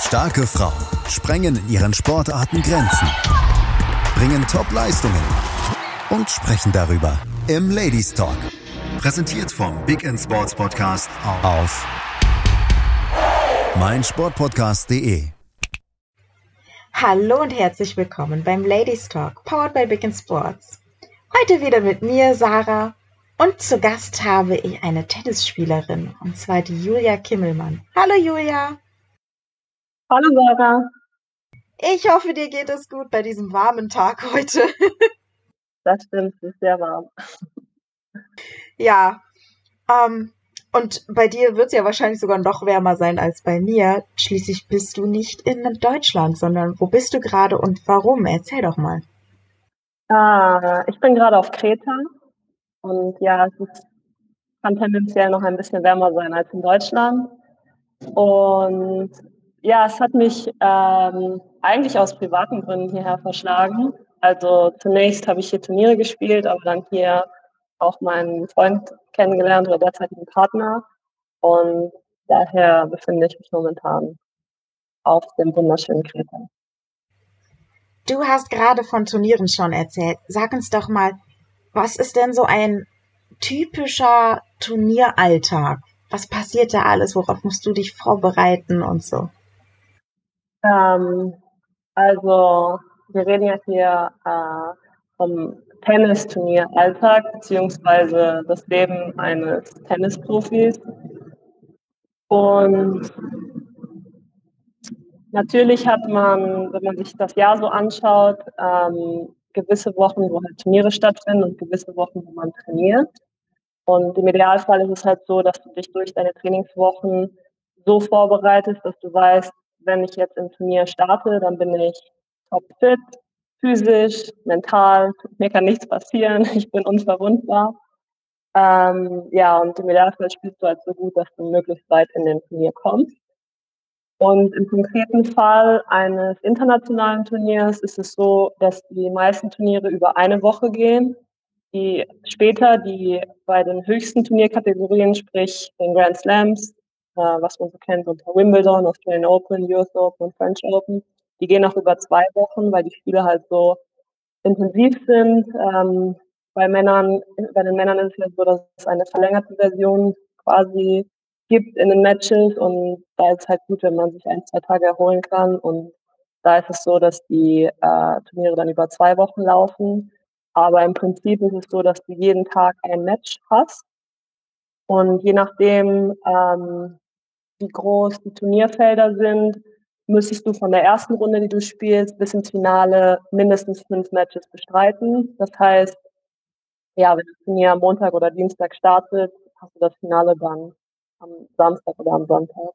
Starke Frauen sprengen in ihren Sportarten Grenzen, bringen Top-Leistungen und sprechen darüber im Ladies Talk. Präsentiert vom Big End Sports Podcast auf meinsportpodcast.de. Hallo und herzlich willkommen beim Ladies Talk, powered by Big End Sports. Heute wieder mit mir, Sarah, und zu Gast habe ich eine Tennisspielerin, und zwar die Julia Kimmelmann. Hallo Julia! Hallo Sarah. Ich hoffe, dir geht es gut bei diesem warmen Tag heute. das stimmt, es ist sehr warm. Ja, ähm, und bei dir wird es ja wahrscheinlich sogar noch wärmer sein als bei mir. Schließlich bist du nicht in Deutschland, sondern wo bist du gerade und warum? Erzähl doch mal. Ah, ich bin gerade auf Kreta und ja, es ist, kann tendenziell noch ein bisschen wärmer sein als in Deutschland. Und ja, es hat mich ähm, eigentlich aus privaten Gründen hierher verschlagen. Also zunächst habe ich hier Turniere gespielt, aber dann hier auch meinen Freund kennengelernt oder derzeitigen Partner. Und daher befinde ich mich momentan auf dem wunderschönen Kreta. Du hast gerade von Turnieren schon erzählt. Sag uns doch mal, was ist denn so ein typischer Turnieralltag? Was passiert da alles? Worauf musst du dich vorbereiten und so? Ähm, also wir reden ja hier äh, vom Tennisturnier Alltag beziehungsweise das Leben eines Tennisprofis. Und natürlich hat man, wenn man sich das Jahr so anschaut, ähm, gewisse Wochen, wo halt Turniere stattfinden und gewisse Wochen, wo man trainiert. Und im Idealfall ist es halt so, dass du dich durch deine Trainingswochen so vorbereitest, dass du weißt, wenn ich jetzt im Turnier starte, dann bin ich topfit, physisch, mental, mir kann nichts passieren, ich bin unverwundbar. Ähm, ja, und im Idealfall spielst du halt so gut, dass du möglichst weit in den Turnier kommst. Und im konkreten Fall eines internationalen Turniers ist es so, dass die meisten Turniere über eine Woche gehen. Die später, die bei den höchsten Turnierkategorien, sprich den Grand Slams, äh, was man so kennt unter Wimbledon, Australian Open, US Open und French Open. Die gehen auch über zwei Wochen, weil die Spiele halt so intensiv sind. Ähm, bei Männern, bei den Männern ist es ja so, dass es eine verlängerte Version quasi gibt in den Matches und da ist es halt gut, wenn man sich ein, zwei Tage erholen kann und da ist es so, dass die äh, Turniere dann über zwei Wochen laufen. Aber im Prinzip ist es so, dass du jeden Tag ein Match hast. Und je nachdem, ähm, wie groß die Turnierfelder sind, müsstest du von der ersten Runde, die du spielst, bis ins Finale mindestens fünf Matches bestreiten. Das heißt, ja, wenn das Turnier am Montag oder Dienstag startet, hast du das Finale dann am Samstag oder am Sonntag.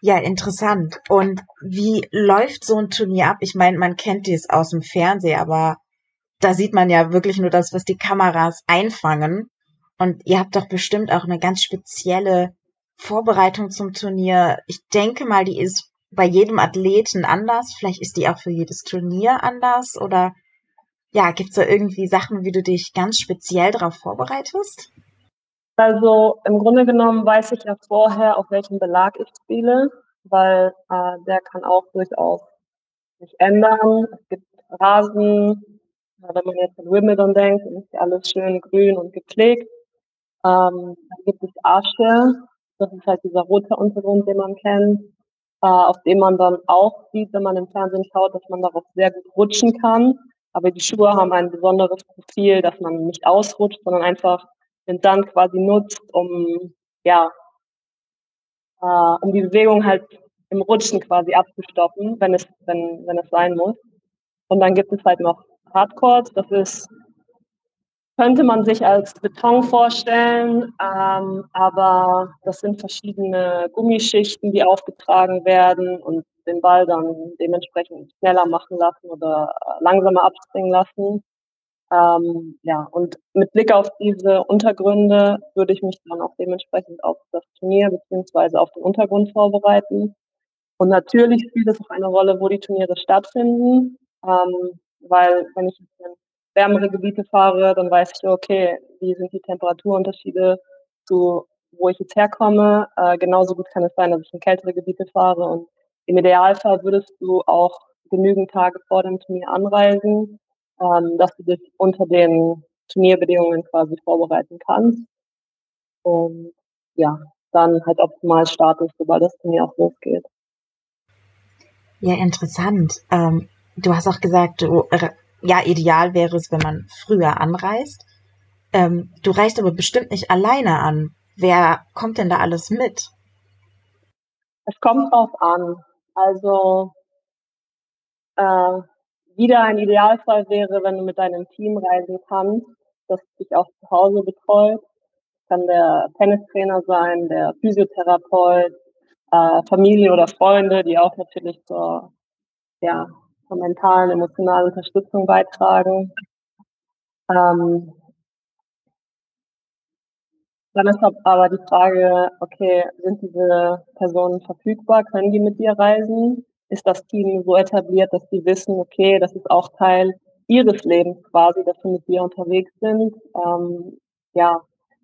Ja, interessant. Und wie läuft so ein Turnier ab? Ich meine, man kennt dies aus dem Fernsehen, aber da sieht man ja wirklich nur das, was die Kameras einfangen. Und ihr habt doch bestimmt auch eine ganz spezielle Vorbereitung zum Turnier. Ich denke mal, die ist bei jedem Athleten anders. Vielleicht ist die auch für jedes Turnier anders. Oder ja, gibt's da irgendwie Sachen, wie du dich ganz speziell darauf vorbereitest? Also im Grunde genommen weiß ich ja vorher, auf welchem Belag ich spiele, weil äh, der kann auch durchaus sich ändern. Es gibt Rasen, wenn man jetzt an Wimbledon denkt, ist alles schön grün und gepflegt. Ähm, dann gibt es Asche, das ist halt dieser rote Untergrund, den man kennt, äh, auf dem man dann auch sieht, wenn man im Fernsehen schaut, dass man darauf sehr gut rutschen kann. Aber die Schuhe haben ein besonderes Profil, dass man nicht ausrutscht, sondern einfach den Sand quasi nutzt, um ja, äh, um die Bewegung halt im Rutschen quasi abzustoppen, wenn es, wenn, wenn es sein muss. Und dann gibt es halt noch Hardcore, das ist könnte man sich als Beton vorstellen, ähm, aber das sind verschiedene Gummischichten, die aufgetragen werden und den Ball dann dementsprechend schneller machen lassen oder äh, langsamer abspringen lassen. Ähm, ja, und mit Blick auf diese Untergründe würde ich mich dann auch dementsprechend auf das Turnier beziehungsweise auf den Untergrund vorbereiten. Und natürlich spielt es auch eine Rolle, wo die Turniere stattfinden, ähm, weil wenn ich jetzt wärmere Gebiete fahre, dann weiß ich, okay, wie sind die Temperaturunterschiede zu wo ich jetzt herkomme. Äh, genauso gut kann es sein, dass ich in kältere Gebiete fahre und im Idealfall würdest du auch genügend Tage vor dem Turnier anreisen, ähm, dass du dich unter den Turnierbedingungen quasi vorbereiten kannst. Und ja, dann halt optimal startest, sobald das Turnier auch losgeht. Ja, interessant. Ähm, du hast auch gesagt, du, äh, ja, ideal wäre es, wenn man früher anreist. Ähm, du reist aber bestimmt nicht alleine an. Wer kommt denn da alles mit? Es kommt drauf an. Also äh, wieder ein Idealfall wäre, wenn du mit deinem Team reisen kannst, das dich auch zu Hause betreut. Kann der Tennistrainer sein, der Physiotherapeut, äh, Familie oder Freunde, die auch natürlich zur, ja, zur mentalen, emotionalen Unterstützung beitragen. Ähm, dann ist aber die Frage, okay, sind diese Personen verfügbar? Können die mit dir reisen? Ist das Team so etabliert, dass die wissen, okay, das ist auch Teil ihres Lebens quasi, dass sie mit dir unterwegs sind? Ähm, ja,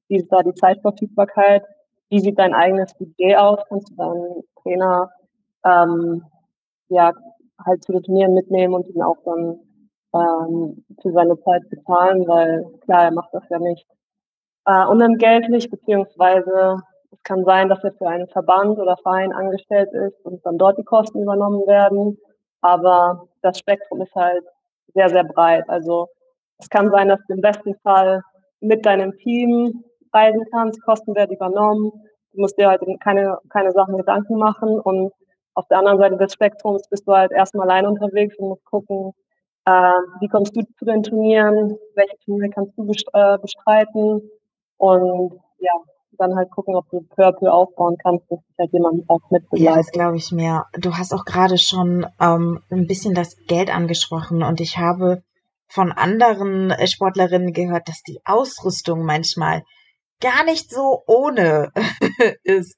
wie ist da die Zeitverfügbarkeit? Wie sieht dein eigenes Budget aus? Kannst du deinen Trainer ähm, ja halt zu den Turnieren mitnehmen und ihn auch dann ähm, für seine Zeit bezahlen, weil klar, er macht das ja nicht äh, unentgeltlich, beziehungsweise es kann sein, dass er für einen Verband oder Verein angestellt ist und dann dort die Kosten übernommen werden. Aber das Spektrum ist halt sehr, sehr breit. Also es kann sein, dass du im besten Fall mit deinem Team reisen kannst, Kosten werden übernommen. Du musst dir halt keine, keine Sachen Gedanken machen und auf der anderen Seite des Spektrums bist du halt erstmal allein unterwegs und musst gucken, äh, wie kommst du zu den Turnieren, welche Turniere kannst du äh, bestreiten und ja, dann halt gucken, ob du peu aufbauen kannst, dass sich halt jemand auch mit begleitet. Ja, das glaube ich mir. Du hast auch gerade schon ähm, ein bisschen das Geld angesprochen und ich habe von anderen Sportlerinnen gehört, dass die Ausrüstung manchmal gar nicht so ohne ist.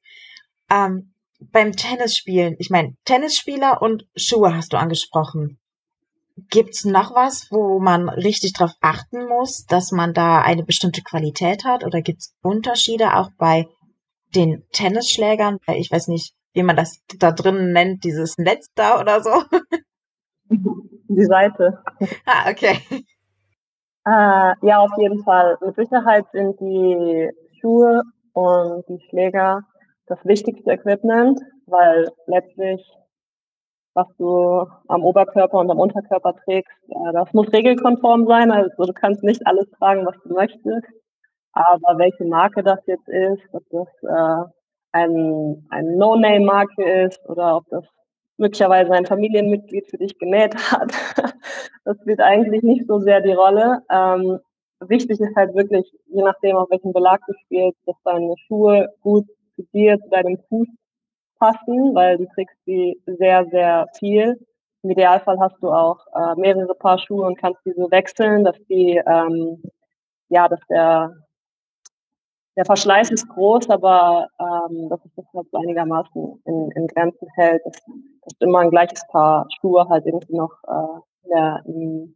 Ähm, beim Tennisspielen, ich meine, Tennisspieler und Schuhe hast du angesprochen. Gibt's noch was, wo man richtig drauf achten muss, dass man da eine bestimmte Qualität hat? Oder gibt's Unterschiede auch bei den Tennisschlägern? Ich weiß nicht, wie man das da drin nennt, dieses Netz da oder so. Die Seite. Ah, okay. Äh, ja, auf jeden Fall. Mit Sicherheit sind die Schuhe und die Schläger das wichtigste Equipment, weil letztlich was du am Oberkörper und am Unterkörper trägst. Äh, das muss regelkonform sein, also du kannst nicht alles tragen, was du möchtest. Aber welche Marke das jetzt ist, ob das äh, ein, ein No-Name-Marke ist oder ob das möglicherweise ein Familienmitglied für dich genäht hat, das spielt eigentlich nicht so sehr die Rolle. Ähm, wichtig ist halt wirklich, je nachdem, auf welchen Belag du spielst, dass deine Schuhe gut zu dir, zu deinem Fuß passen, weil du trägst die sehr, sehr viel. Im Idealfall hast du auch äh, mehrere Paar Schuhe und kannst diese wechseln, dass die, ähm, ja, dass der, der Verschleiß ist groß, aber ähm, dass sich das halt so einigermaßen in, in Grenzen hält, dass, dass du immer ein gleiches Paar Schuhe halt irgendwie noch äh, in, der, in,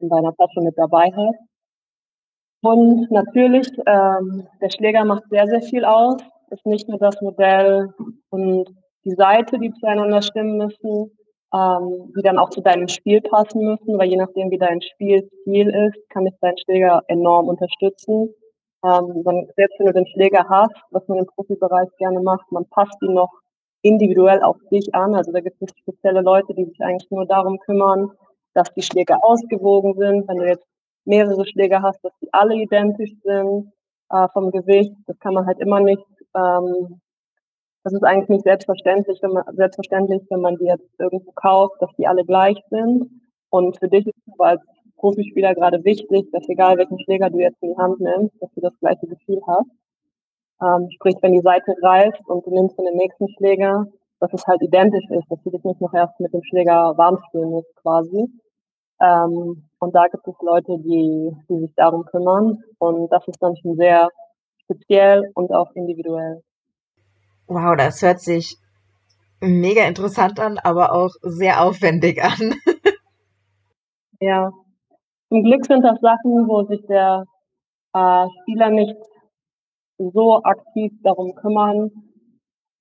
in deiner Tasche mit dabei hast. Und natürlich, ähm, der Schläger macht sehr, sehr viel aus ist nicht nur das Modell und die Seite, die zueinander stimmen müssen, ähm, die dann auch zu deinem Spiel passen müssen, weil je nachdem, wie dein Spielstil ist, kann dich dein Schläger enorm unterstützen. Ähm, dann, selbst wenn du den Schläger hast, was man im Profibereich gerne macht, man passt ihn noch individuell auf dich an. Also da gibt es spezielle Leute, die sich eigentlich nur darum kümmern, dass die Schläger ausgewogen sind. Wenn du jetzt mehrere Schläger hast, dass die alle identisch sind äh, vom Gewicht, das kann man halt immer nicht ähm, das ist eigentlich nicht selbstverständlich, wenn man, selbstverständlich, wenn man die jetzt irgendwo kauft, dass die alle gleich sind. Und für dich ist es aber als Profispieler gerade wichtig, dass egal welchen Schläger du jetzt in die Hand nimmst, dass du das gleiche Gefühl hast. Ähm, sprich, wenn die Seite reißt und du nimmst den nächsten Schläger, dass es halt identisch ist, dass du dich nicht noch erst mit dem Schläger warm spielen musst quasi. Ähm, und da gibt es Leute, die, die sich darum kümmern. Und das ist dann schon sehr speziell und auch individuell. Wow, das hört sich mega interessant an, aber auch sehr aufwendig an. ja, zum Glück sind das Sachen, wo sich der äh, Spieler nicht so aktiv darum kümmern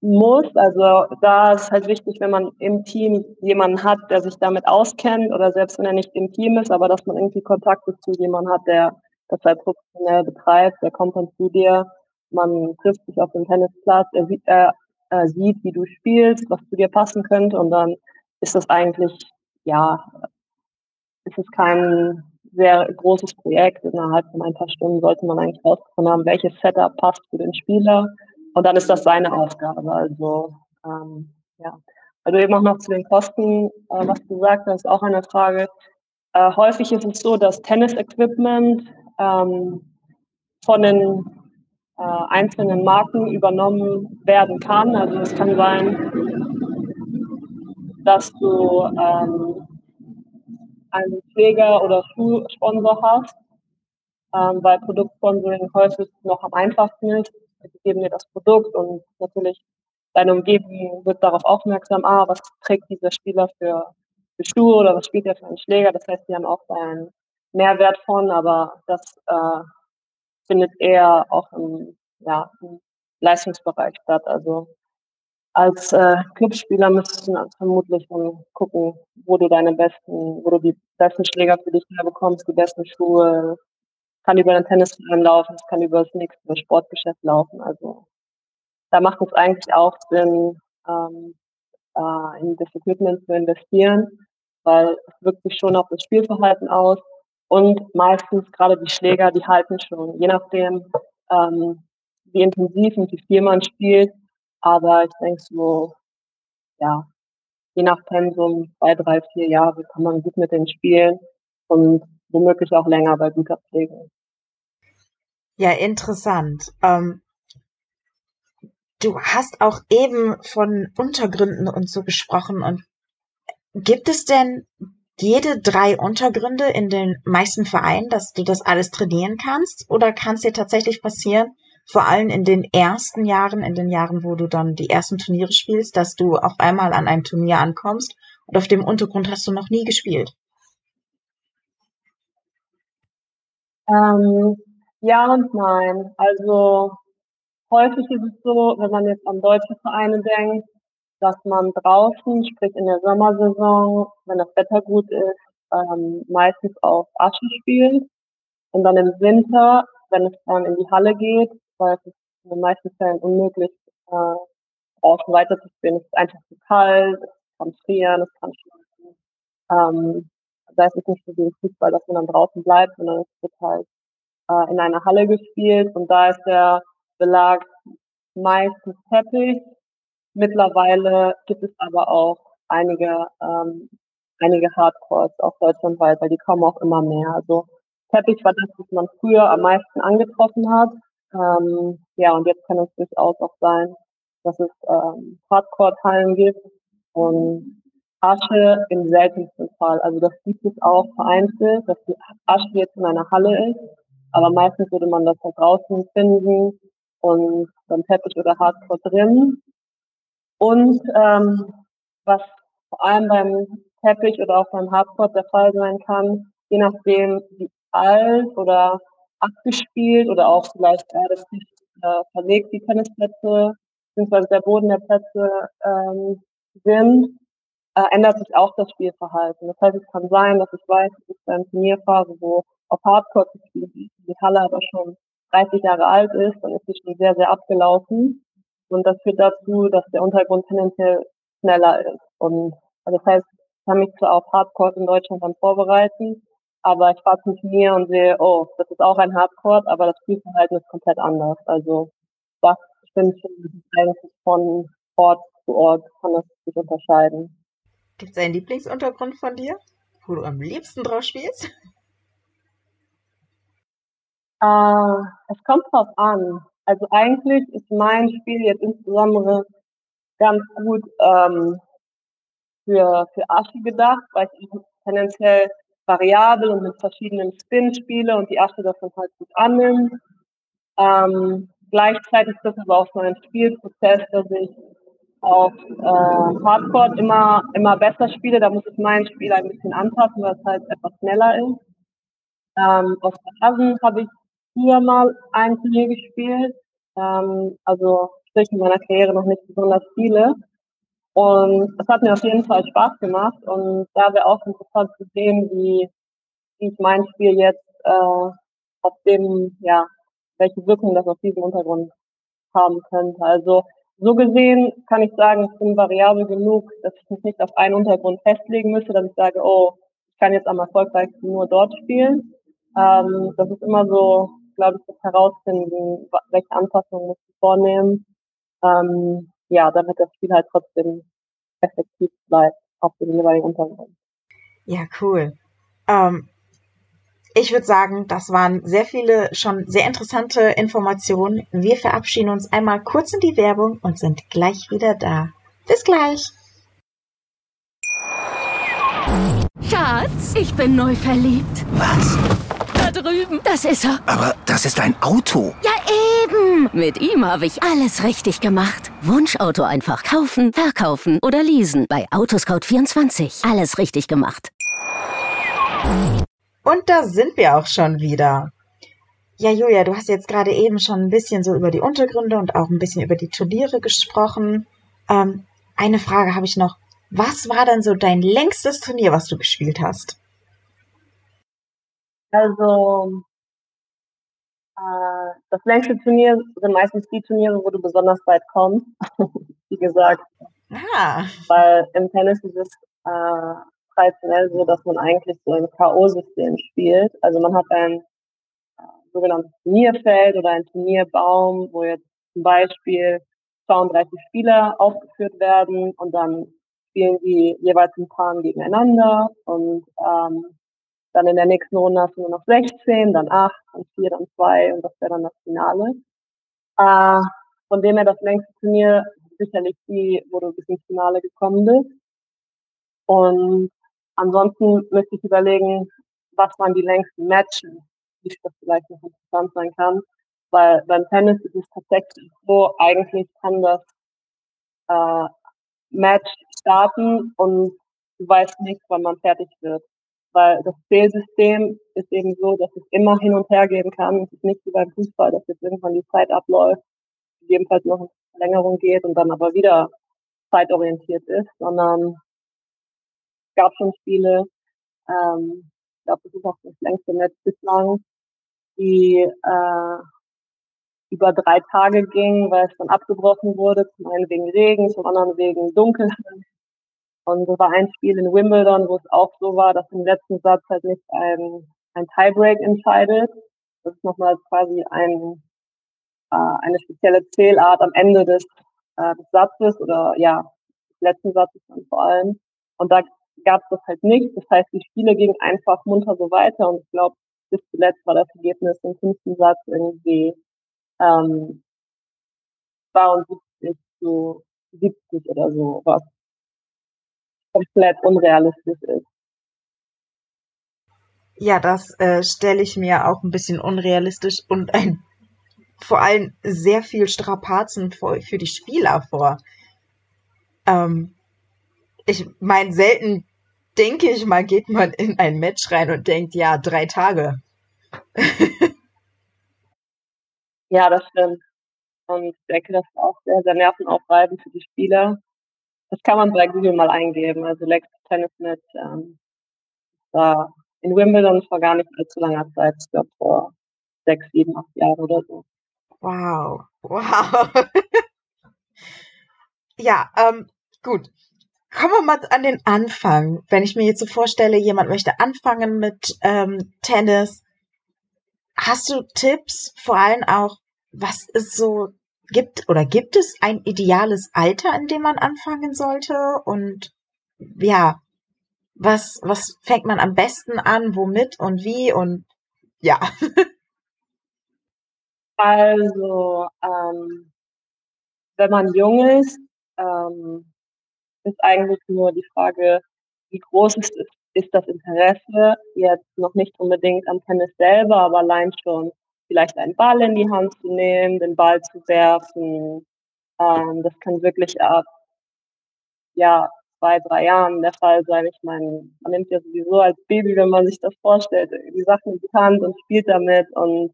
muss. Also da ist halt wichtig, wenn man im Team jemanden hat, der sich damit auskennt oder selbst wenn er nicht im Team ist, aber dass man irgendwie Kontakte zu jemandem hat, der das halt professionell betreibt, der kommt dann zu dir, man trifft sich auf dem Tennisplatz, er sieht, er, er sieht, wie du spielst, was zu dir passen könnte und dann ist das eigentlich, ja, ist es kein sehr großes Projekt. Innerhalb von ein paar Stunden sollte man eigentlich rausgefunden haben, welches Setup passt für den Spieler. Und dann ist das seine Aufgabe. Also, ähm, ja. Also eben auch noch zu den Kosten, äh, was du das ist auch eine Frage. Äh, häufig ist es so, dass Tennis-Equipment ähm, von den äh, einzelnen Marken übernommen werden kann. Also es kann sein, dass du ähm, einen Pfleger oder Schuhsponsor hast, ähm, weil Produktsponsoring häufig noch am einfachsten ist. Sie geben dir das Produkt und natürlich deine Umgebung wird darauf aufmerksam, ah, was trägt dieser Spieler für, für Schuhe oder was spielt er für einen Schläger. Das heißt, sie haben auch einen Mehrwert von, aber das äh, findet eher auch im, ja, im Leistungsbereich statt. Also als äh, Clubspieler müsstest du vermutlich dann gucken, wo du deine besten, wo du die besten Schläger für dich herbekommst, die besten Schuhe. Kann über den Tennisverein laufen, es kann über das nächste Sportgeschäft laufen. Also da macht es eigentlich auch Sinn, ähm, äh, in das Equipment zu investieren, weil es wirkt sich schon auf das Spielverhalten aus. Und meistens gerade die Schläger, die halten schon, je nachdem, ähm, wie intensiv und wie viel man spielt, aber ich denke so, ja, je nach Pensum, zwei, drei, vier Jahre kann man gut mit denen spielen und womöglich auch länger bei guter Pflege. Ja, interessant. Ähm, du hast auch eben von Untergründen und so gesprochen und gibt es denn jede drei Untergründe in den meisten Vereinen, dass du das alles trainieren kannst? Oder kann es dir tatsächlich passieren, vor allem in den ersten Jahren, in den Jahren, wo du dann die ersten Turniere spielst, dass du auf einmal an einem Turnier ankommst und auf dem Untergrund hast du noch nie gespielt? Ähm, ja und nein. Also häufig ist es so, wenn man jetzt an deutsche Vereine denkt, dass man draußen, sprich in der Sommersaison, wenn das Wetter gut ist, ähm, meistens auf Asche spielt und dann im Winter, wenn es dann in die Halle geht, weil es ist in den meisten Fällen unmöglich, äh, draußen weiterzuspielen. Es ist einfach zu kalt, es kann frieren, es kann schneien. Ähm, da ist es nicht so wie im Fußball, dass man dann draußen bleibt, sondern es wird halt äh, in einer Halle gespielt und da ist der Belag meistens Teppich. Mittlerweile gibt es aber auch einige, ähm, einige Hardcores, auch deutschlandweit, weil die kommen auch immer mehr. Also Teppich war das, was man früher am meisten angetroffen hat. Ähm, ja, und jetzt kann es durchaus auch sein, dass es ähm, Hardcore-Teilen gibt und Asche im seltensten Fall. Also das gibt es auch vereinzelt, dass die Asche jetzt in einer Halle ist, aber meistens würde man das da draußen finden und dann Teppich oder Hardcore drin. Und ähm, was vor allem beim Teppich oder auch beim Hardcore der Fall sein kann, je nachdem wie alt oder abgespielt oder auch vielleicht äh, das nicht äh, verlegt, die Tennisplätze, beziehungsweise der Boden der Plätze ähm, sind, äh, ändert sich auch das Spielverhalten. Das heißt, es kann sein, dass ich weiß, es ist eine Turnierphase, wo auf Hardcore gespielt wird, die Halle aber schon 30 Jahre alt ist, dann ist sie schon sehr, sehr abgelaufen. Und das führt dazu, dass der Untergrund tendenziell schneller ist. Und also das heißt, ich kann mich zwar auf Hardcore in Deutschland dann vorbereiten, aber ich fahre zum Turnier und sehe, oh, das ist auch ein Hardcore, aber das Spielverhalten ist komplett anders. Also das stimmt schon eigentlich von Ort zu Ort kann das sich unterscheiden. Gibt es einen Lieblingsuntergrund von dir, wo du am liebsten drauf spielst? Äh, es kommt drauf an. Also eigentlich ist mein Spiel jetzt insbesondere ganz gut ähm, für, für Aschi gedacht, weil ich tendenziell variabel und mit verschiedenen Spin spiele und die Asche davon halt gut annimmt. Ähm, gleichzeitig ist das aber auch so ein Spielprozess, dass ich auf äh, Hardcore immer, immer besser spiele. Da muss ich mein Spiel ein bisschen anpassen, weil es halt etwas schneller ist. Ähm, auf Rasen habe ich früher mal ein Turnier gespielt. Ähm, also sprich in meiner Karriere noch nicht besonders viele. Und es hat mir auf jeden Fall Spaß gemacht und da wäre auch interessant zu sehen, wie, wie ich mein Spiel jetzt äh, auf dem, ja, welche Wirkung das auf diesem Untergrund haben könnte. Also so gesehen kann ich sagen, ich bin variabel genug, dass ich mich nicht auf einen Untergrund festlegen müsste, dass ich sage, oh, ich kann jetzt am erfolgreichsten nur dort spielen. Ähm, das ist immer so, glaube ich, das Herausfinden, welche Anpassungen muss ich vornehmen. Ähm, ja, damit das Spiel halt trotzdem effektiv bleibt auf dem jeweiligen Untergrund. Ja, cool. Ähm, ich würde sagen, das waren sehr viele schon sehr interessante Informationen. Wir verabschieden uns einmal kurz in die Werbung und sind gleich wieder da. Bis gleich. Schatz, ich bin neu verliebt. Was? Da drüben. Das ist er. Aber das ist ein Auto. Ja, eben. Mit ihm habe ich alles richtig gemacht. Wunschauto einfach kaufen, verkaufen oder leasen. Bei Autoscout24. Alles richtig gemacht. Und da sind wir auch schon wieder. Ja, Julia, du hast jetzt gerade eben schon ein bisschen so über die Untergründe und auch ein bisschen über die Turniere gesprochen. Ähm, eine Frage habe ich noch. Was war denn so dein längstes Turnier, was du gespielt hast? Also äh, das längste Turnier sind meistens die Turniere, wo du besonders weit kommst. Wie gesagt. Ah. Weil im Tennis ist es äh, traditionell so, dass man eigentlich so ein K.O.-System spielt. Also man hat ein äh, sogenanntes Turnierfeld oder ein Turnierbaum, wo jetzt zum Beispiel 32 Spieler aufgeführt werden und dann spielen die jeweils in Paaren gegeneinander und ähm, dann in der nächsten Runde hast du nur noch 16, dann 8, dann 4, dann 2 und das wäre dann das Finale. Äh, von dem her das längste Turnier sicherlich die, wo du bis ins Finale gekommen bist. Und Ansonsten müsste ich überlegen, was waren die längsten Matches, wie das vielleicht noch interessant sein kann. Weil beim Tennis ist es tatsächlich so, eigentlich kann das äh, Match starten und du weißt nicht, wann man fertig wird. Weil das Zählsystem ist eben so, dass es immer hin und her gehen kann. Es ist nicht wie beim Fußball, dass jetzt irgendwann die Zeit abläuft, gegebenenfalls noch eine Verlängerung geht und dann aber wieder zeitorientiert ist, sondern gab schon Spiele, ähm, ich glaube, das ist auch das längste Netz bislang, die äh, über drei Tage ging, weil es dann abgebrochen wurde, zum einen wegen Regen, zum anderen wegen Dunkelheit. Und das war ein Spiel in Wimbledon, wo es auch so war, dass im letzten Satz halt nicht ein, ein Tiebreak entscheidet. Das ist nochmal quasi ein, äh, eine spezielle Zählart am Ende des, äh, des Satzes oder ja, des letzten Satzes dann vor allem. Und da gab es das halt nicht. Das heißt, die Spiele gingen einfach munter so weiter und ich glaube, bis zuletzt war das Ergebnis im fünften Satz irgendwie ähm, 72 zu 70 oder so, was komplett unrealistisch ist. Ja, das äh, stelle ich mir auch ein bisschen unrealistisch und ein vor allem sehr viel Strapazen für, für die Spieler vor. Ähm, ich meine, selten denke ich mal, geht man in ein Match rein und denkt, ja, drei Tage. ja, das stimmt. Und ich denke, das ist auch sehr, sehr nervenaufreibend für die Spieler. Das kann man bei Google mal eingeben. Also Lex Tennis mit ähm, war in Wimbledon vor gar nicht allzu langer Zeit, ich glaube vor sechs, sieben, acht Jahren oder so. Wow, wow. ja, ähm, gut. Kommen wir mal an den Anfang. Wenn ich mir jetzt so vorstelle, jemand möchte anfangen mit ähm, Tennis, hast du Tipps, vor allem auch, was ist so, gibt oder gibt es ein ideales Alter, in dem man anfangen sollte? Und ja, was, was fängt man am besten an, womit und wie und ja. Also, ähm, wenn man jung ist, ähm, ist eigentlich nur die Frage, wie groß ist, ist das Interesse jetzt noch nicht unbedingt am Tennis selber, aber allein schon vielleicht einen Ball in die Hand zu nehmen, den Ball zu werfen. Ähm, das kann wirklich ab ja, zwei, drei Jahren der Fall sein. Ich meine, man nimmt ja sowieso als Baby, wenn man sich das vorstellt, die Sachen in die Hand und spielt damit und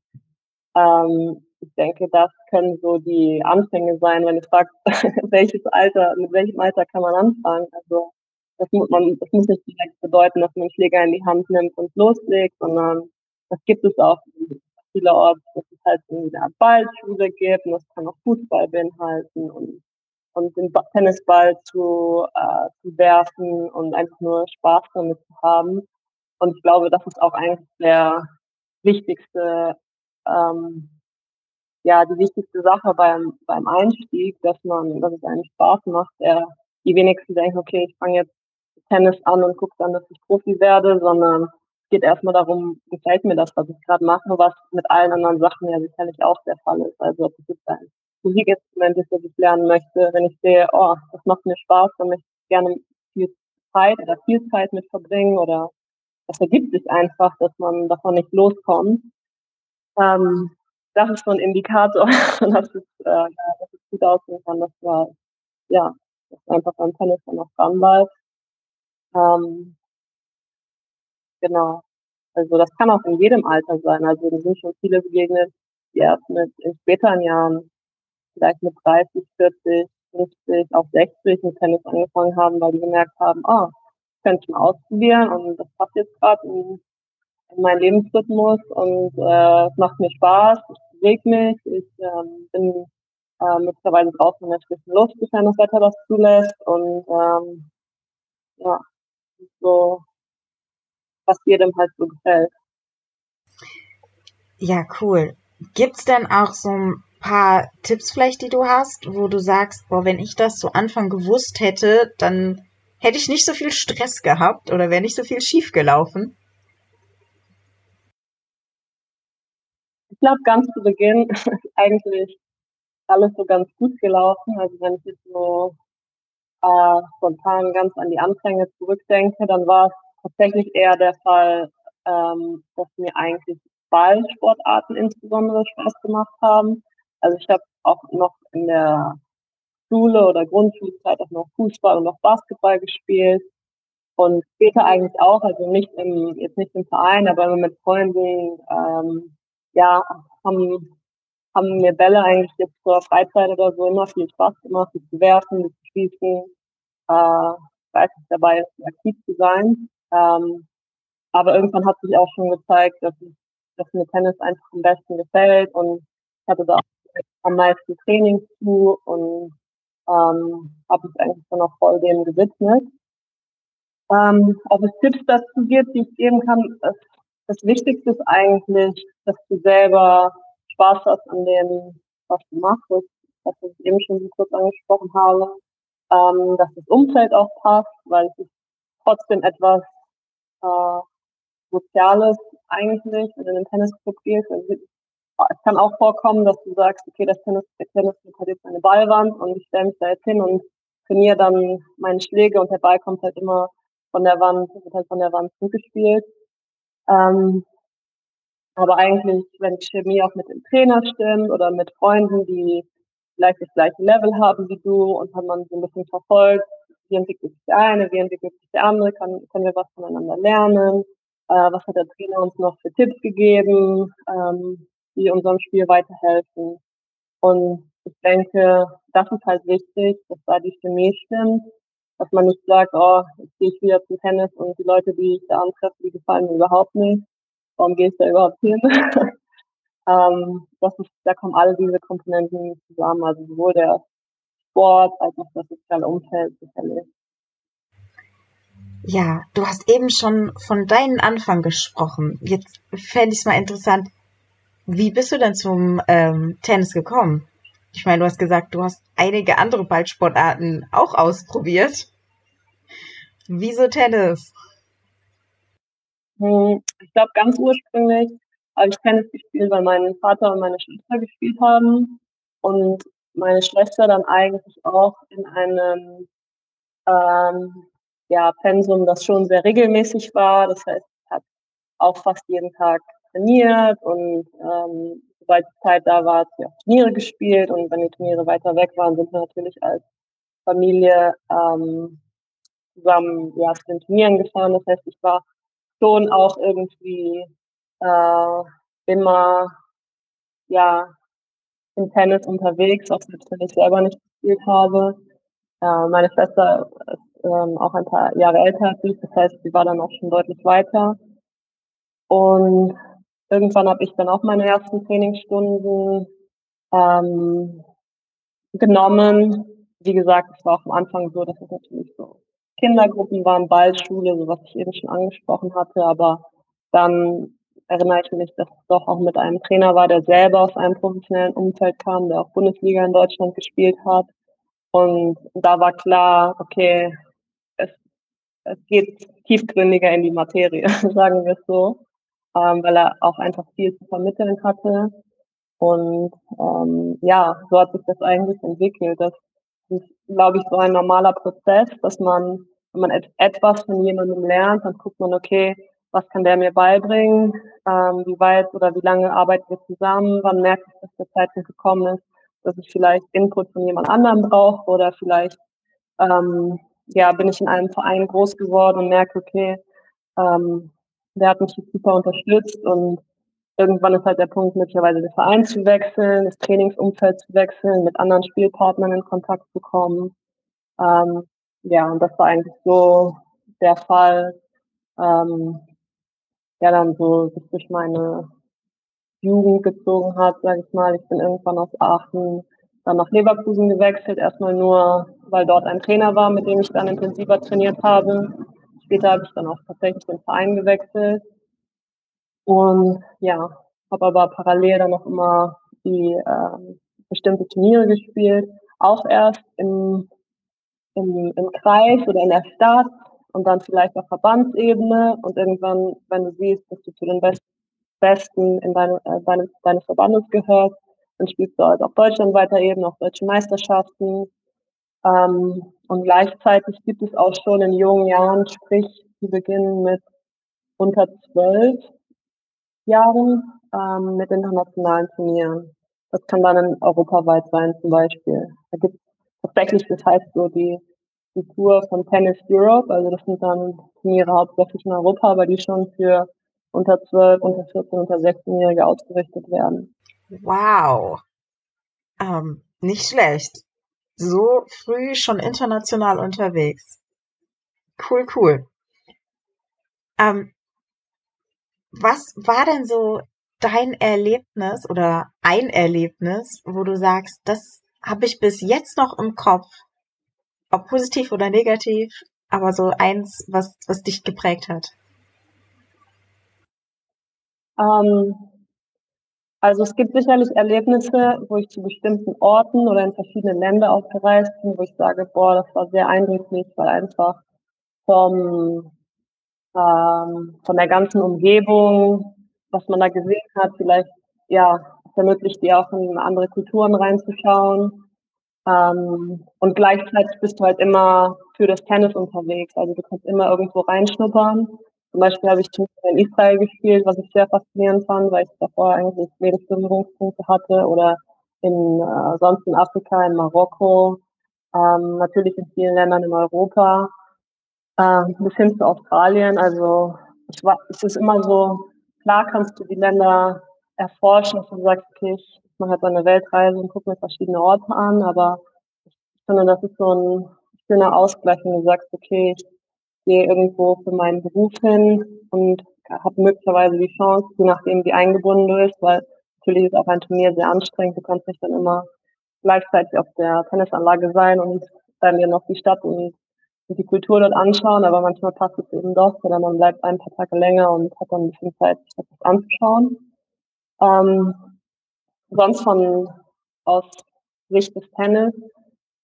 ähm, ich denke, das können so die Anfänge sein, wenn du fragst, welches Alter, mit welchem Alter kann man anfangen. Also das muss man, das muss nicht direkt bedeuten, dass man einen Schläger in die Hand nimmt und loslegt, sondern das gibt es auch vielerorts, dass es halt irgendwie eine Ballschule gibt und das kann auch Fußball beinhalten und und den Tennisball zu, äh, zu werfen und einfach nur Spaß damit zu haben. Und ich glaube, das ist auch eigentlich der wichtigste, ähm, ja, die wichtigste Sache beim, beim Einstieg, dass man, dass es einen Spaß macht. Der, die wenigsten denken, okay, ich fange jetzt Tennis an und gucke dann, dass ich Profi werde, sondern geht erstmal darum, gefällt mir das, was ich gerade mache, was mit allen anderen Sachen ja sicherlich auch der Fall ist. Also ob es jetzt ein Musikinstrument ist, das ich lernen möchte, wenn ich sehe, oh, das macht mir Spaß, dann möchte ich gerne viel Zeit oder viel Zeit mit verbringen oder das ergibt sich einfach, dass man davon nicht loskommt. Ähm, das ist so ein Indikator, dass es, äh, dass es gut aussehen kann, dass man, ja, dass einfach beim Tennis dann auch dran bleibt. Ähm, genau. Also das kann auch in jedem Alter sein. Also mir sind schon viele begegnet, die erst mit in späteren Jahren vielleicht mit 30, 40, 50, auch 60 mit Tennis angefangen haben, weil die gemerkt haben, ah, könnte ich mal ausprobieren und das passt jetzt gerade in, in meinen Lebensrhythmus und äh, es macht mir Spaß, ich bewege mich, ich ähm, bin äh, mittlerweile draußen in der frischen Luft, sofern das Wetter das zulässt und ähm, ja, so was jedem halt so gefällt. Ja, cool. Gibt's denn auch so ein paar Tipps vielleicht, die du hast, wo du sagst, boah, wenn ich das zu Anfang gewusst hätte, dann hätte ich nicht so viel Stress gehabt oder wäre nicht so viel schief gelaufen? Ich glaube, ganz zu Beginn ist eigentlich alles so ganz gut gelaufen. Also wenn ich jetzt so äh, spontan ganz an die Anfänge zurückdenke, dann war es tatsächlich eher der Fall, ähm, dass mir eigentlich Ballsportarten insbesondere Spaß gemacht haben. Also ich habe auch noch in der Schule oder Grundschulzeit auch noch Fußball und noch Basketball gespielt und später eigentlich auch, also nicht im, jetzt nicht im Verein, aber mit Freunden, ähm, ja, haben, haben mir Bälle eigentlich jetzt zur Freizeit oder so immer viel Spaß gemacht, die zu werfen, die zu schießen, äh, fleißig dabei ist, aktiv zu sein. Ähm, aber irgendwann hat sich auch schon gezeigt, dass, ich, dass mir Tennis einfach am besten gefällt und ich hatte da auch am meisten Training zu und ähm, habe mich eigentlich dann auch voll dem gewidmet. Ähm, ob es Tipps dazu gibt, die ich geben kann, das, das Wichtigste ist eigentlich, dass du selber Spaß hast an dem, was du machst, was ich eben schon so kurz angesprochen habe, ähm, dass das Umfeld auch passt, weil es ist trotzdem etwas äh, Soziales eigentlich, wenn du in den Tennisclub gehst. Also es kann auch vorkommen, dass du sagst, okay, das Tennis, der Tennisclub hat jetzt eine Ballwand und ich stelle mich da jetzt hin und trainiere dann meine Schläge und der Ball kommt halt immer von der Wand, wird halt von der Wand zugespielt. Ähm, aber eigentlich, wenn Chemie auch mit dem Trainer stimmt oder mit Freunden, die vielleicht das gleiche Level haben wie du und hat man so ein bisschen verfolgt, wie entwickelt sich der eine, wie entwickelt sich der andere, kann, können wir was voneinander lernen, äh, was hat der Trainer uns noch für Tipps gegeben, ähm, die unserem Spiel weiterhelfen. Und ich denke, das ist halt wichtig, dass da die Chemie stimmt, dass man nicht sagt, oh, jetzt gehe ich wieder zum Tennis und die Leute, die ich da antreffe, die gefallen mir überhaupt nicht. Warum gehe ich da überhaupt hin? ähm, das ist, da kommen alle diese Komponenten zusammen, also sowohl der Sport als auch das soziale Umfeld sicherlich. Ja, du hast eben schon von deinen Anfang gesprochen. Jetzt fände ich es mal interessant, wie bist du denn zum ähm, Tennis gekommen? Ich meine, du hast gesagt, du hast einige andere Ballsportarten auch ausprobiert. Wieso Tennis? Hm, ich glaube, ganz ursprünglich habe ich Tennis gespielt, weil mein Vater und meine Schwester gespielt haben und meine Schwester dann eigentlich auch in einem ähm, ja, Pensum, das schon sehr regelmäßig war. Das heißt, ich habe auch fast jeden Tag trainiert und ähm, sobald die Zeit da war, hat sie auch Turniere gespielt und wenn die Turniere weiter weg waren, sind wir natürlich als Familie ähm, zusammen ja, zu den Turnieren gefahren. Das heißt, ich war schon auch irgendwie äh, immer ja im Tennis unterwegs, auch wenn ich selber nicht gespielt habe. Äh, meine Schwester ist ähm, auch ein paar Jahre älter als ich, das heißt, sie war dann auch schon deutlich weiter. Und irgendwann habe ich dann auch meine ersten Trainingsstunden ähm, genommen. Wie gesagt, es war auch am Anfang so, dass es natürlich so Kindergruppen waren, Ballschule, so was ich eben schon angesprochen hatte, aber dann erinnere ich mich, dass es doch auch mit einem Trainer war, der selber aus einem professionellen Umfeld kam, der auch Bundesliga in Deutschland gespielt hat. Und da war klar, okay, es, es geht tiefgründiger in die Materie, sagen wir es so, ähm, weil er auch einfach viel zu vermitteln hatte. Und ähm, ja, so hat sich das eigentlich entwickelt. Das ist, glaube ich, so ein normaler Prozess, dass man, wenn man et etwas von jemandem lernt, dann guckt man, okay, was kann der mir beibringen, ähm, wie weit oder wie lange arbeiten wir zusammen, wann merke ich, dass der Zeitpunkt gekommen ist, dass ich vielleicht Input von jemand anderem brauche oder vielleicht ähm, ja, bin ich in einem Verein groß geworden und merke, okay, ähm, der hat mich super unterstützt und irgendwann ist halt der Punkt, möglicherweise den Verein zu wechseln, das Trainingsumfeld zu wechseln, mit anderen Spielpartnern in Kontakt zu kommen. Ähm, ja, und das war eigentlich so der Fall, ähm, ja dann so sich durch meine Jugend gezogen hat, sage ich mal. Ich bin irgendwann aus Aachen dann nach Leverkusen gewechselt, erstmal nur, weil dort ein Trainer war, mit dem ich dann intensiver trainiert habe. Später habe ich dann auch tatsächlich den Verein gewechselt. Und ja, habe aber parallel dann noch immer die ähm, bestimmte Turniere gespielt, auch erst im, im, im Kreis oder in der Stadt und dann vielleicht auf Verbandsebene und irgendwann, wenn du siehst, dass du zu den Best Besten in deine, äh, deine, deines Verbandes gehörst, dann spielst du halt auf deutschlandweiter Ebene, auf deutsche Meisterschaften. Ähm, und gleichzeitig gibt es auch schon in jungen Jahren, sprich, die beginnen mit unter zwölf Jahren ähm, mit internationalen Turnieren. Das kann dann europaweit sein zum Beispiel. Da gibt es tatsächlich, das heißt so die die Tour von Tennis Europe. Also das sind dann Turniere hauptsächlich in Europa, aber die schon für unter 12, unter 14, unter 16-Jährige ausgerichtet werden. Wow. Ähm, nicht schlecht. So früh schon international unterwegs. Cool, cool. Ähm, was war denn so dein Erlebnis oder ein Erlebnis, wo du sagst, das habe ich bis jetzt noch im Kopf ob positiv oder negativ, aber so eins, was, was dich geprägt hat? Ähm, also es gibt sicherlich Erlebnisse, wo ich zu bestimmten Orten oder in verschiedene Länder auch gereist bin, wo ich sage, boah, das war sehr eindrücklich, weil einfach vom, ähm, von der ganzen Umgebung, was man da gesehen hat, vielleicht, ja, ermöglicht dir auch in andere Kulturen reinzuschauen. Ähm, und gleichzeitig bist du halt immer für das Tennis unterwegs. Also du kannst immer irgendwo reinschnuppern. Zum Beispiel habe ich in Israel gespielt, was ich sehr faszinierend fand, weil ich davor eigentlich wenig Berührungspunkte hatte. Oder in äh, sonst in Afrika, in Marokko, ähm, natürlich in vielen Ländern in Europa, äh, bis hin zu Australien. Also ich war, es ist immer so, klar kannst du die Länder erforschen, dass du sagst, okay, ich man hat seine Weltreise und guckt mir verschiedene Orte an, aber ich finde, das ist so ein schöner Ausgleich, wenn du sagst, okay, ich gehe irgendwo für meinen Beruf hin und habe möglicherweise die Chance, je nachdem wie eingebunden du bist, weil natürlich ist auch ein Turnier sehr anstrengend, du kannst nicht dann immer gleichzeitig auf der Tennisanlage sein und dann dir noch die Stadt und, die Kultur dort anschauen, aber manchmal passt es eben doch, oder man bleibt ein paar Tage länger und hat dann ein bisschen Zeit, sich das anzuschauen. Ähm, sonst von aus Sicht des Tennis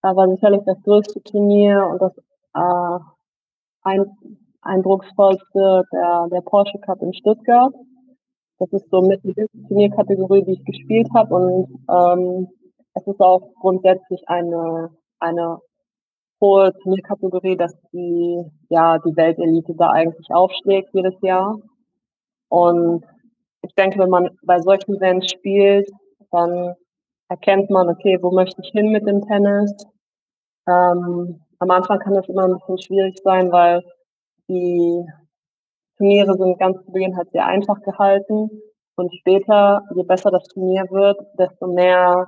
äh, war sicherlich das größte Turnier und das äh, ein, eindrucksvollste der, der Porsche Cup in Stuttgart. Das ist so mit die Turnierkategorie, die ich gespielt habe und ähm, es ist auch grundsätzlich eine eine hohe Turnierkategorie, dass die ja die Weltelite da eigentlich aufschlägt jedes Jahr. Und ich denke, wenn man bei solchen Events spielt, dann erkennt man, okay, wo möchte ich hin mit dem Tennis. Ähm, am Anfang kann das immer ein bisschen schwierig sein, weil die Turniere sind ganz zu Beginn halt sehr einfach gehalten. Und später, je besser das Turnier wird, desto mehr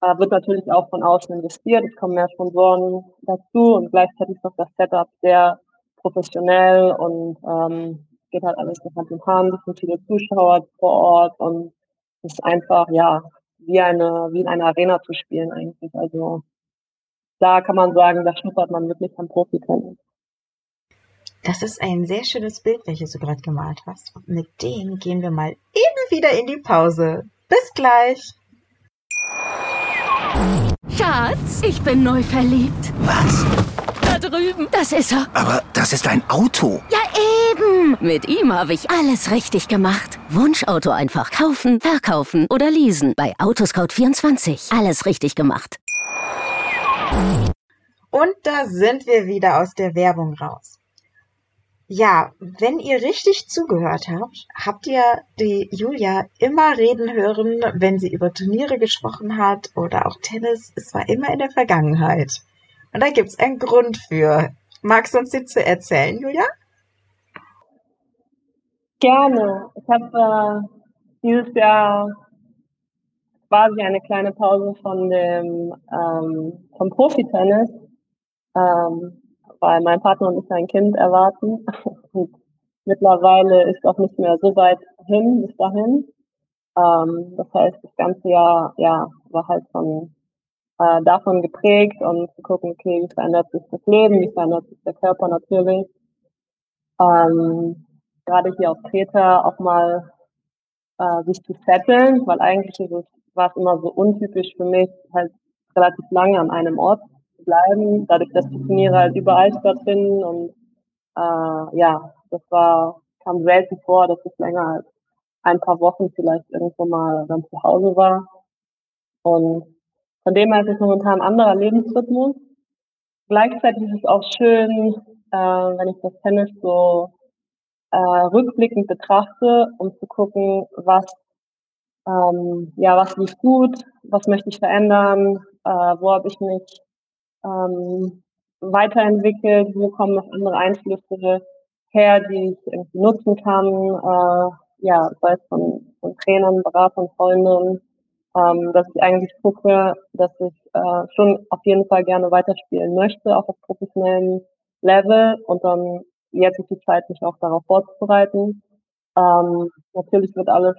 äh, wird natürlich auch von außen investiert, es kommen mehr Sponsoren dazu und gleichzeitig ist auch das Setup sehr professionell und ähm, geht halt alles mit Hand in Hand, es sind viele Zuschauer vor Ort und es ist einfach, ja, wie eine, wie in einer Arena zu spielen eigentlich. Also da kann man sagen, da schnuppert man wirklich am Profi-Tennis. Das ist ein sehr schönes Bild, welches du gerade gemalt hast. Und mit dem gehen wir mal eben wieder in die Pause. Bis gleich. Schatz, ich bin neu verliebt. Was? Da drüben. Das ist er. Aber das ist ein Auto. Ja, eben. Mit ihm habe ich alles richtig gemacht. Wunschauto einfach kaufen, verkaufen oder leasen. Bei Autoscout24. Alles richtig gemacht. Und da sind wir wieder aus der Werbung raus. Ja, wenn ihr richtig zugehört habt, habt ihr die Julia immer reden hören, wenn sie über Turniere gesprochen hat oder auch Tennis. Es war immer in der Vergangenheit. Und da gibt's einen Grund für. Magst du uns den zu erzählen, Julia? Gerne. Ich habe äh, dieses Jahr quasi eine kleine Pause von dem ähm, vom Profitennis, ähm, weil mein Partner und ich ein Kind erwarten. Und mittlerweile ist auch nicht mehr so weit hin bis dahin. Ähm, das heißt, das ganze Jahr ja war halt von äh, davon geprägt und zu gucken, okay, wie verändert sich das Leben, wie verändert sich der Körper natürlich. Ähm, gerade hier auf Kreta auch mal äh, sich zu setteln, weil eigentlich ist es, war es immer so untypisch für mich, halt relativ lange an einem Ort zu bleiben, dadurch, dass die Turniere halt überall stattfinden und äh, ja, das war, kam selten vor, dass ich länger als ein paar Wochen vielleicht irgendwo mal dann zu Hause war. Und von dem her ist es momentan ein anderer Lebensrhythmus. Gleichzeitig ist es auch schön, äh, wenn ich das Tennis so äh, rückblickend betrachte, um zu gucken, was ähm, ja was lief gut, was möchte ich verändern, äh, wo habe ich mich ähm, weiterentwickelt, wo kommen noch andere Einflüsse her, die ich irgendwie nutzen kann, äh, ja, sei es von, von Trainern, Beratern, Freunden, ähm, dass ich eigentlich gucke, dass ich äh, schon auf jeden Fall gerne weiterspielen möchte, auch auf professionellem Level und dann jetzt ist die Zeit, mich auch darauf vorzubereiten. Ähm, natürlich wird alles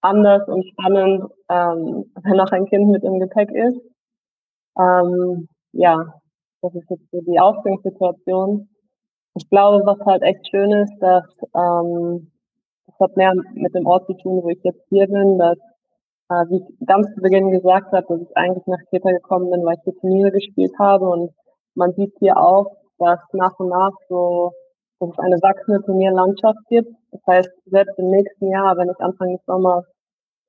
anders und spannend, ähm, wenn noch ein Kind mit im Gepäck ist. Ähm, ja, das ist jetzt so die Ausgangssituation. Ich glaube, was halt echt schön ist, dass ähm, das hat mehr mit dem Ort zu tun, wo ich jetzt hier bin, dass äh, wie ich ganz zu Beginn gesagt habe, dass ich eigentlich nach Kreta gekommen bin, weil ich hier Turniere gespielt habe und man sieht hier auch, dass nach und nach so, dass es eine wachsende Turnierlandschaft gibt. Das heißt, selbst im nächsten Jahr, wenn ich Anfang des Sommers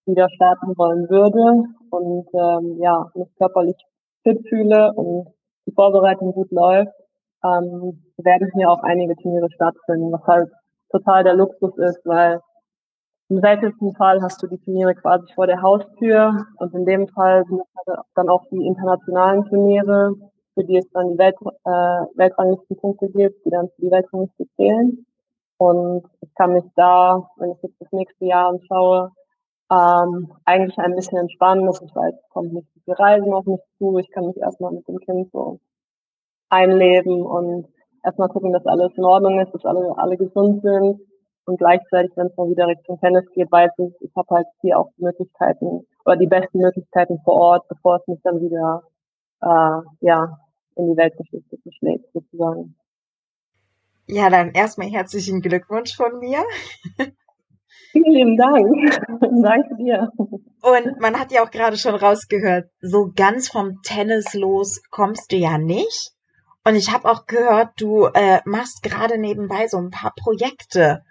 wieder starten wollen würde und ähm, ja, mich körperlich fit fühle und die Vorbereitung gut läuft, ähm, werden hier auch einige Turniere stattfinden, was halt total der Luxus ist, weil im seltensten Fall hast du die Turniere quasi vor der Haustür und in dem Fall sind es halt dann auch die internationalen Turniere, für die es dann die Welt, äh, Weltranglistenpunkte gibt, die dann für die Weltrangliste zählen. Und ich kann mich da, wenn ich jetzt das nächste Jahr anschaue, ähm, eigentlich ein bisschen entspannen, dass ich weiß, es kommt nicht so viel Reisen auf mich zu. Ich kann mich erstmal mit dem Kind so einleben und erstmal gucken, dass alles in Ordnung ist, dass alle, alle gesund sind. Und gleichzeitig, wenn es mal wieder Richtung Tennis geht, weiß ich, ich habe halt hier auch die Möglichkeiten oder die besten Möglichkeiten vor Ort, bevor es mich dann wieder äh, ja, in die Weltgeschichte verschlägt, sozusagen. Ja, dann erstmal herzlichen Glückwunsch von mir. Vielen lieben Dank. Danke dir. Und man hat ja auch gerade schon rausgehört, so ganz vom Tennis los kommst du ja nicht. Und ich habe auch gehört, du äh, machst gerade nebenbei so ein paar Projekte,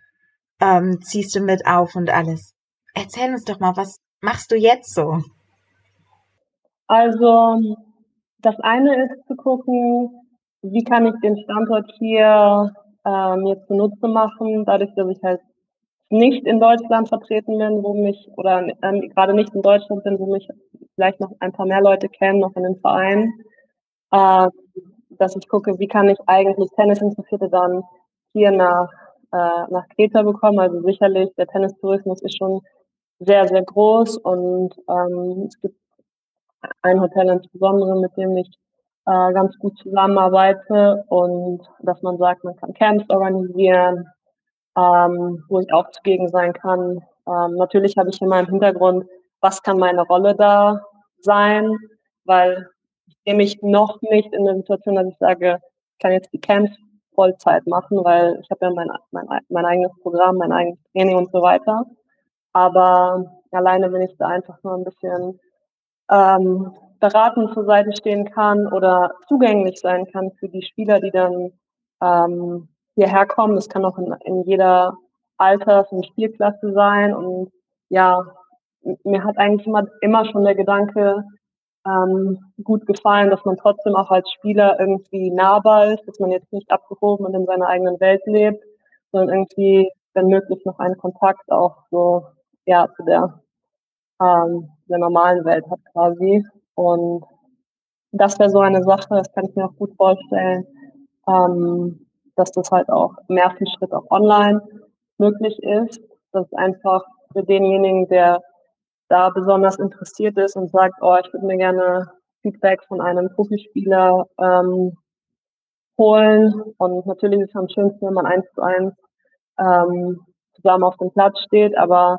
ähm, ziehst du mit auf und alles. Erzähl uns doch mal, was machst du jetzt so? Also das eine ist zu gucken, wie kann ich den Standort hier äh, mir zunutze machen, dadurch, dass ich halt nicht in Deutschland vertreten bin, wo mich, oder ähm, gerade nicht in Deutschland bin, wo mich vielleicht noch ein paar mehr Leute kennen, noch in den Verein, äh, dass ich gucke, wie kann ich eigentlich Tennisinteressierte dann hier nach, äh, nach Kreta bekommen. Also sicherlich, der Tennistourismus ist schon sehr, sehr groß und ähm, es gibt ein Hotel insbesondere, mit dem ich äh, ganz gut zusammenarbeite und dass man sagt, man kann Camps organisieren, ähm, wo ich auch zugegen sein kann. Ähm, natürlich habe ich immer im Hintergrund, was kann meine Rolle da sein, weil ich sehe mich noch nicht in der Situation, dass ich sage, ich kann jetzt die Camps Vollzeit machen, weil ich habe ja mein, mein, mein eigenes Programm, mein eigenes Training und so weiter. Aber alleine, wenn ich da einfach nur ein bisschen ähm, beratend zur Seite stehen kann oder zugänglich sein kann für die Spieler, die dann ähm, hierher kommen. Das kann auch in, in jeder Alters- und Spielklasse sein. Und ja, mir hat eigentlich immer, immer schon der Gedanke ähm, gut gefallen, dass man trotzdem auch als Spieler irgendwie nahbar ist, dass man jetzt nicht abgehoben und in seiner eigenen Welt lebt, sondern irgendwie, wenn möglich, noch einen Kontakt auch so ja zu der, ähm, der normalen Welt hat quasi. Und das wäre so eine Sache, das kann ich mir auch gut vorstellen, ähm, dass das halt auch im ersten Schritt auch online möglich ist. Das ist einfach für denjenigen, der da besonders interessiert ist und sagt, oh, ich würde mir gerne Feedback von einem Profispieler ähm, holen. Und natürlich ist es am schönsten, wenn man eins zu eins ähm, zusammen auf dem Platz steht, aber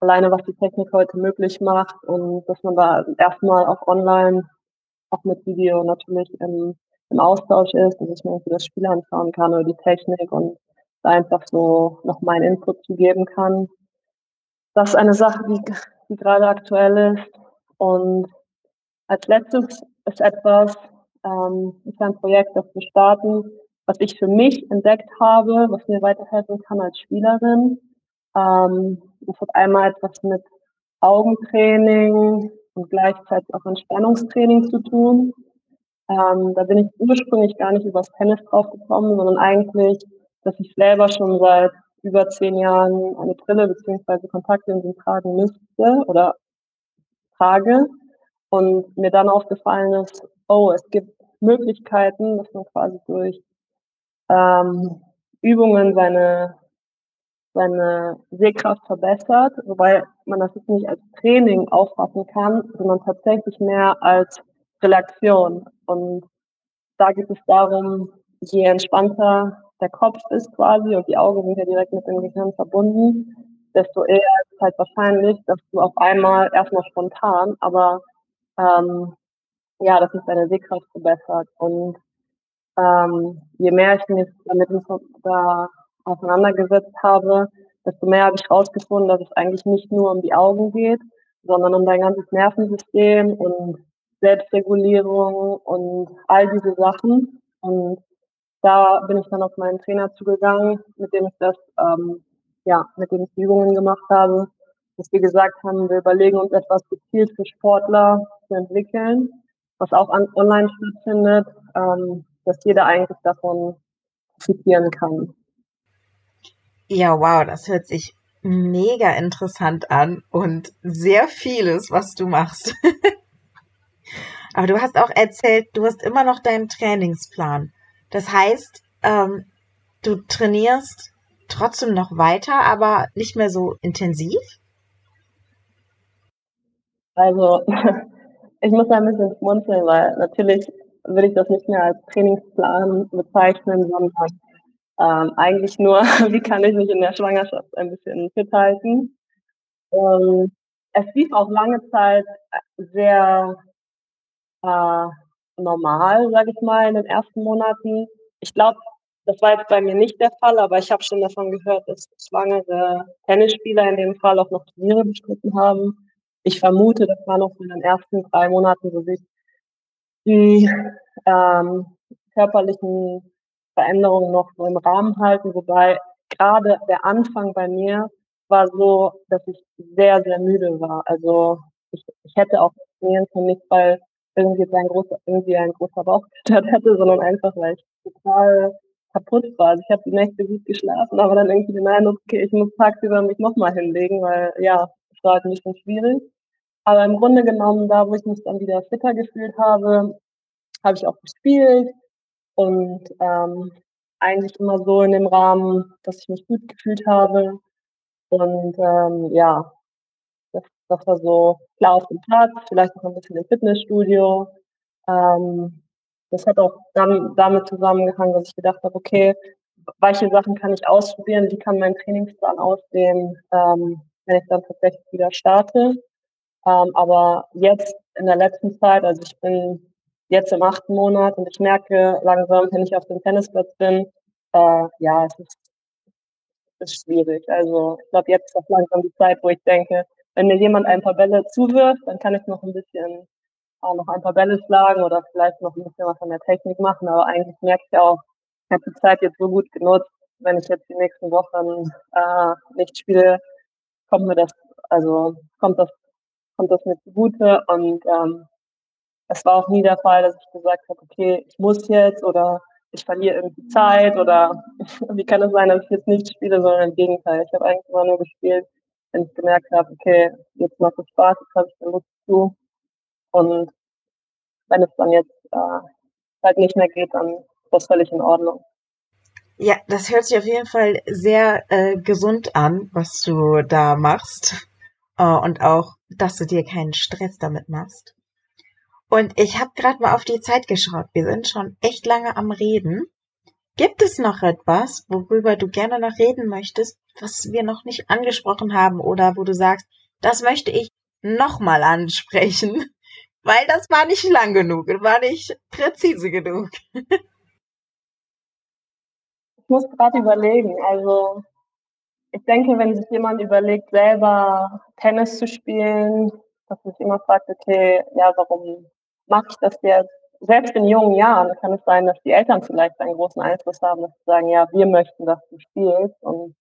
alleine was die Technik heute möglich macht und dass man da erstmal auch online, auch mit Video natürlich im, im Austausch ist und sich mir das Spiel anschauen kann oder die Technik und da einfach so noch meinen Input zu geben kann. Das ist eine Sache, die, die gerade aktuell ist. Und als letztes ist etwas, ähm, ist ein Projekt, das wir starten, was ich für mich entdeckt habe, was mir weiterhelfen kann als Spielerin. Ähm, das hat einmal etwas mit Augentraining und gleichzeitig auch Entspannungstraining zu tun. Ähm, da bin ich ursprünglich gar nicht übers Tennis drauf gekommen, sondern eigentlich, dass ich selber schon seit über zehn Jahren eine Brille beziehungsweise Kontaktlinsen tragen müsste oder trage und mir dann aufgefallen ist, oh, es gibt Möglichkeiten, dass man quasi durch ähm, Übungen seine seine Sehkraft verbessert, wobei man das jetzt nicht als Training auffassen kann, sondern tatsächlich mehr als Relaktion. Und da geht es darum, je entspannter der Kopf ist quasi und die Augen sind ja direkt mit dem Gehirn verbunden, desto eher ist es halt wahrscheinlich, dass du auf einmal erstmal spontan, aber ähm, ja, dass sich deine Sehkraft verbessert. Und ähm, je mehr ich mich damit da auseinandergesetzt habe, desto mehr habe ich herausgefunden, dass es eigentlich nicht nur um die Augen geht, sondern um dein ganzes Nervensystem und Selbstregulierung und all diese Sachen. Und da bin ich dann auf meinen Trainer zugegangen, mit dem ich das, ähm, ja, mit dem ich die Übungen gemacht habe, dass wir gesagt haben, wir überlegen uns etwas gezielt für Sportler zu entwickeln, was auch an, online stattfindet, ähm, dass jeder eigentlich davon profitieren kann. Ja, wow, das hört sich mega interessant an und sehr vieles, was du machst. Aber du hast auch erzählt, du hast immer noch deinen Trainingsplan. Das heißt, ähm, du trainierst trotzdem noch weiter, aber nicht mehr so intensiv? Also, ich muss da ein bisschen schmunzeln, weil natürlich würde ich das nicht mehr als Trainingsplan bezeichnen, sondern ähm, eigentlich nur, wie kann ich mich in der Schwangerschaft ein bisschen fit halten. Ähm, es lief auch lange Zeit sehr äh, normal, sage ich mal, in den ersten Monaten. Ich glaube, das war jetzt bei mir nicht der Fall, aber ich habe schon davon gehört, dass schwangere Tennisspieler in dem Fall auch noch Turniere bestritten haben. Ich vermute, das war noch in den ersten drei Monaten, wo sich die ähm, körperlichen Veränderungen noch so im Rahmen halten, wobei gerade der Anfang bei mir war so, dass ich sehr, sehr müde war. Also ich, ich hätte auch trainieren können, nicht weil irgendwie ein großer, irgendwie ein großer Bauch hätte, sondern einfach, weil ich total kaputt war. Also ich habe die Nächte gut geschlafen, aber dann irgendwie den Eindruck, okay, ich muss tagsüber mich nochmal hinlegen, weil ja, es war halt ein bisschen schwierig. Aber im Grunde genommen, da wo ich mich dann wieder fitter gefühlt habe, habe ich auch gespielt, und ähm, eigentlich immer so in dem Rahmen, dass ich mich gut gefühlt habe. Und ähm, ja, das war so klar auf dem Platz, vielleicht noch ein bisschen im Fitnessstudio. Ähm, das hat auch dann damit zusammengehangen, dass ich gedacht habe, okay, welche Sachen kann ich ausprobieren, wie kann mein Trainingsplan aussehen, ähm, wenn ich dann tatsächlich wieder starte. Ähm, aber jetzt in der letzten Zeit, also ich bin jetzt im achten Monat und ich merke langsam, wenn ich auf dem Tennisplatz bin, äh, ja, es ist, ist schwierig. Also ich glaube, jetzt ist auch langsam die Zeit, wo ich denke, wenn mir jemand ein paar Bälle zuwirft, dann kann ich noch ein bisschen auch noch ein paar Bälle schlagen oder vielleicht noch ein bisschen was an der Technik machen. Aber eigentlich merke ich auch, ich habe die Zeit jetzt so gut genutzt, wenn ich jetzt die nächsten Wochen äh, nicht spiele, kommt mir das, also kommt das, kommt das mir zugute und ähm, es war auch nie der Fall, dass ich gesagt habe, okay, ich muss jetzt oder ich verliere irgendwie Zeit oder wie kann es sein, dass ich jetzt nicht spiele, sondern im Gegenteil. Ich habe eigentlich immer nur gespielt, wenn ich gemerkt habe, okay, jetzt macht es Spaß, jetzt habe ich da Lust zu. Und wenn es dann jetzt äh, halt nicht mehr geht, dann ist das völlig in Ordnung. Ja, das hört sich auf jeden Fall sehr äh, gesund an, was du da machst. Äh, und auch, dass du dir keinen Stress damit machst. Und ich habe gerade mal auf die Zeit geschaut. Wir sind schon echt lange am Reden. Gibt es noch etwas, worüber du gerne noch reden möchtest, was wir noch nicht angesprochen haben oder wo du sagst, das möchte ich nochmal ansprechen, weil das war nicht lang genug, war nicht präzise genug. ich muss gerade überlegen, also ich denke, wenn sich jemand überlegt, selber Tennis zu spielen, dass sich immer fragt, okay, ja, warum mache ich das jetzt? Selbst in jungen Jahren kann es sein, dass die Eltern vielleicht einen großen Einfluss haben, dass sie sagen, ja, wir möchten, dass du spielst. Und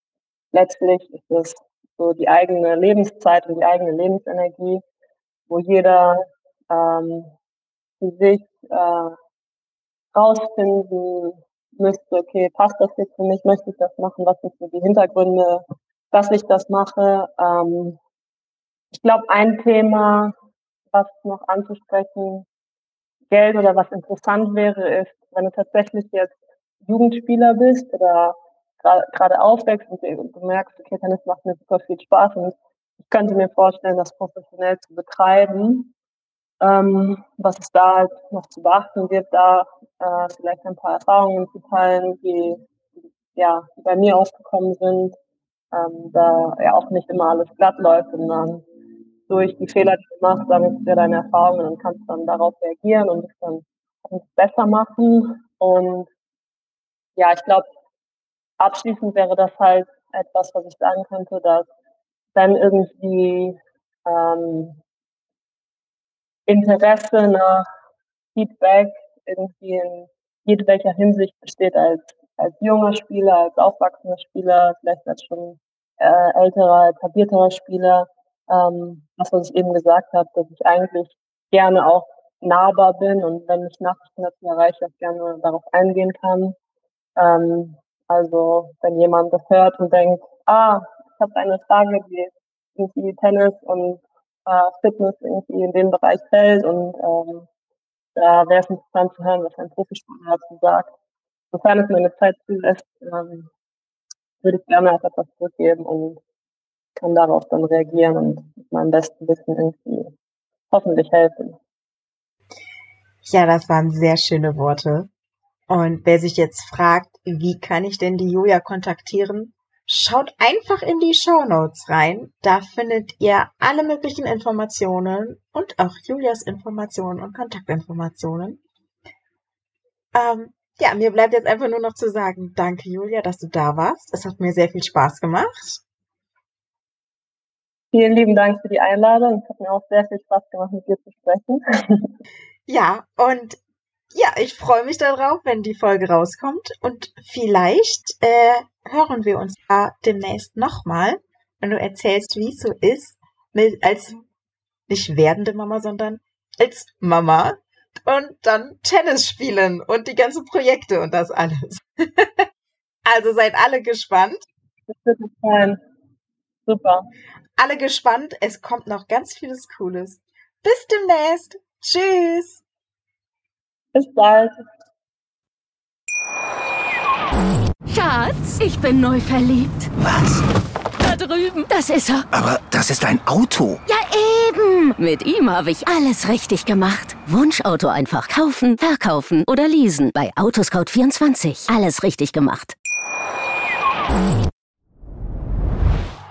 letztlich ist es so die eigene Lebenszeit und die eigene Lebensenergie, wo jeder ähm, für sich äh, rausfinden müsste, okay, passt das jetzt für mich, möchte ich das machen, was sind so die Hintergründe, dass ich das mache. Ähm, ich glaube, ein Thema, was noch anzusprechen Geld oder was interessant wäre, ist, wenn du tatsächlich jetzt Jugendspieler bist oder gerade aufwächst und du merkst, okay, Tennis macht mir super viel Spaß und ich könnte mir vorstellen, das professionell zu betreiben. Ähm, was es da halt noch zu beachten gibt, da äh, vielleicht ein paar Erfahrungen zu teilen, die, ja, bei mir aufgekommen sind, ähm, da ja auch nicht immer alles glatt läuft, sondern durch die Fehler, die du machst, sammelst du deine Erfahrungen und kannst dann darauf reagieren und es dann besser machen. Und ja, ich glaube, abschließend wäre das halt etwas, was ich sagen könnte, dass wenn irgendwie ähm, Interesse nach Feedback irgendwie in jedwelcher Hinsicht besteht als, als junger Spieler, als aufwachsender Spieler, vielleicht als schon äh, älterer, etablierterer Spieler, ähm, das, was ich eben gesagt habe, dass ich eigentlich gerne auch nahbar bin und wenn ich Nachrichten dazu erreiche, auch gerne darauf eingehen kann. Ähm, also wenn jemand das hört und denkt, ah, ich habe eine Frage, die irgendwie Tennis und äh, Fitness irgendwie in den Bereich fällt und ähm, da wäre es interessant zu hören, was ein Profisportler dazu sagt. Sofern es meine Zeit zulässt, ähm, würde ich gerne auch etwas zurückgeben und kann darauf dann reagieren und meinem besten Wissen irgendwie hoffentlich helfen. Ja, das waren sehr schöne Worte. Und wer sich jetzt fragt, wie kann ich denn die Julia kontaktieren? Schaut einfach in die Show Notes rein. Da findet ihr alle möglichen Informationen und auch Julias Informationen und Kontaktinformationen. Ähm, ja, mir bleibt jetzt einfach nur noch zu sagen, danke Julia, dass du da warst. Es hat mir sehr viel Spaß gemacht. Vielen lieben Dank für die Einladung. Es hat mir auch sehr viel Spaß gemacht, mit dir zu sprechen. Ja, und ja, ich freue mich darauf, wenn die Folge rauskommt. Und vielleicht äh, hören wir uns ja demnächst nochmal, wenn du erzählst, wie es so ist, mit, als nicht werdende Mama, sondern als Mama und dann Tennis spielen und die ganzen Projekte und das alles. also seid alle gespannt. Das wird sein. Super alle gespannt. Es kommt noch ganz vieles Cooles. Bis demnächst. Tschüss. Bis bald. Schatz, ich bin neu verliebt. Was? Da drüben. Das ist er. Aber das ist ein Auto. Ja, eben. Mit ihm habe ich alles richtig gemacht. Wunschauto einfach kaufen, verkaufen oder leasen. Bei Autoscout24. Alles richtig gemacht.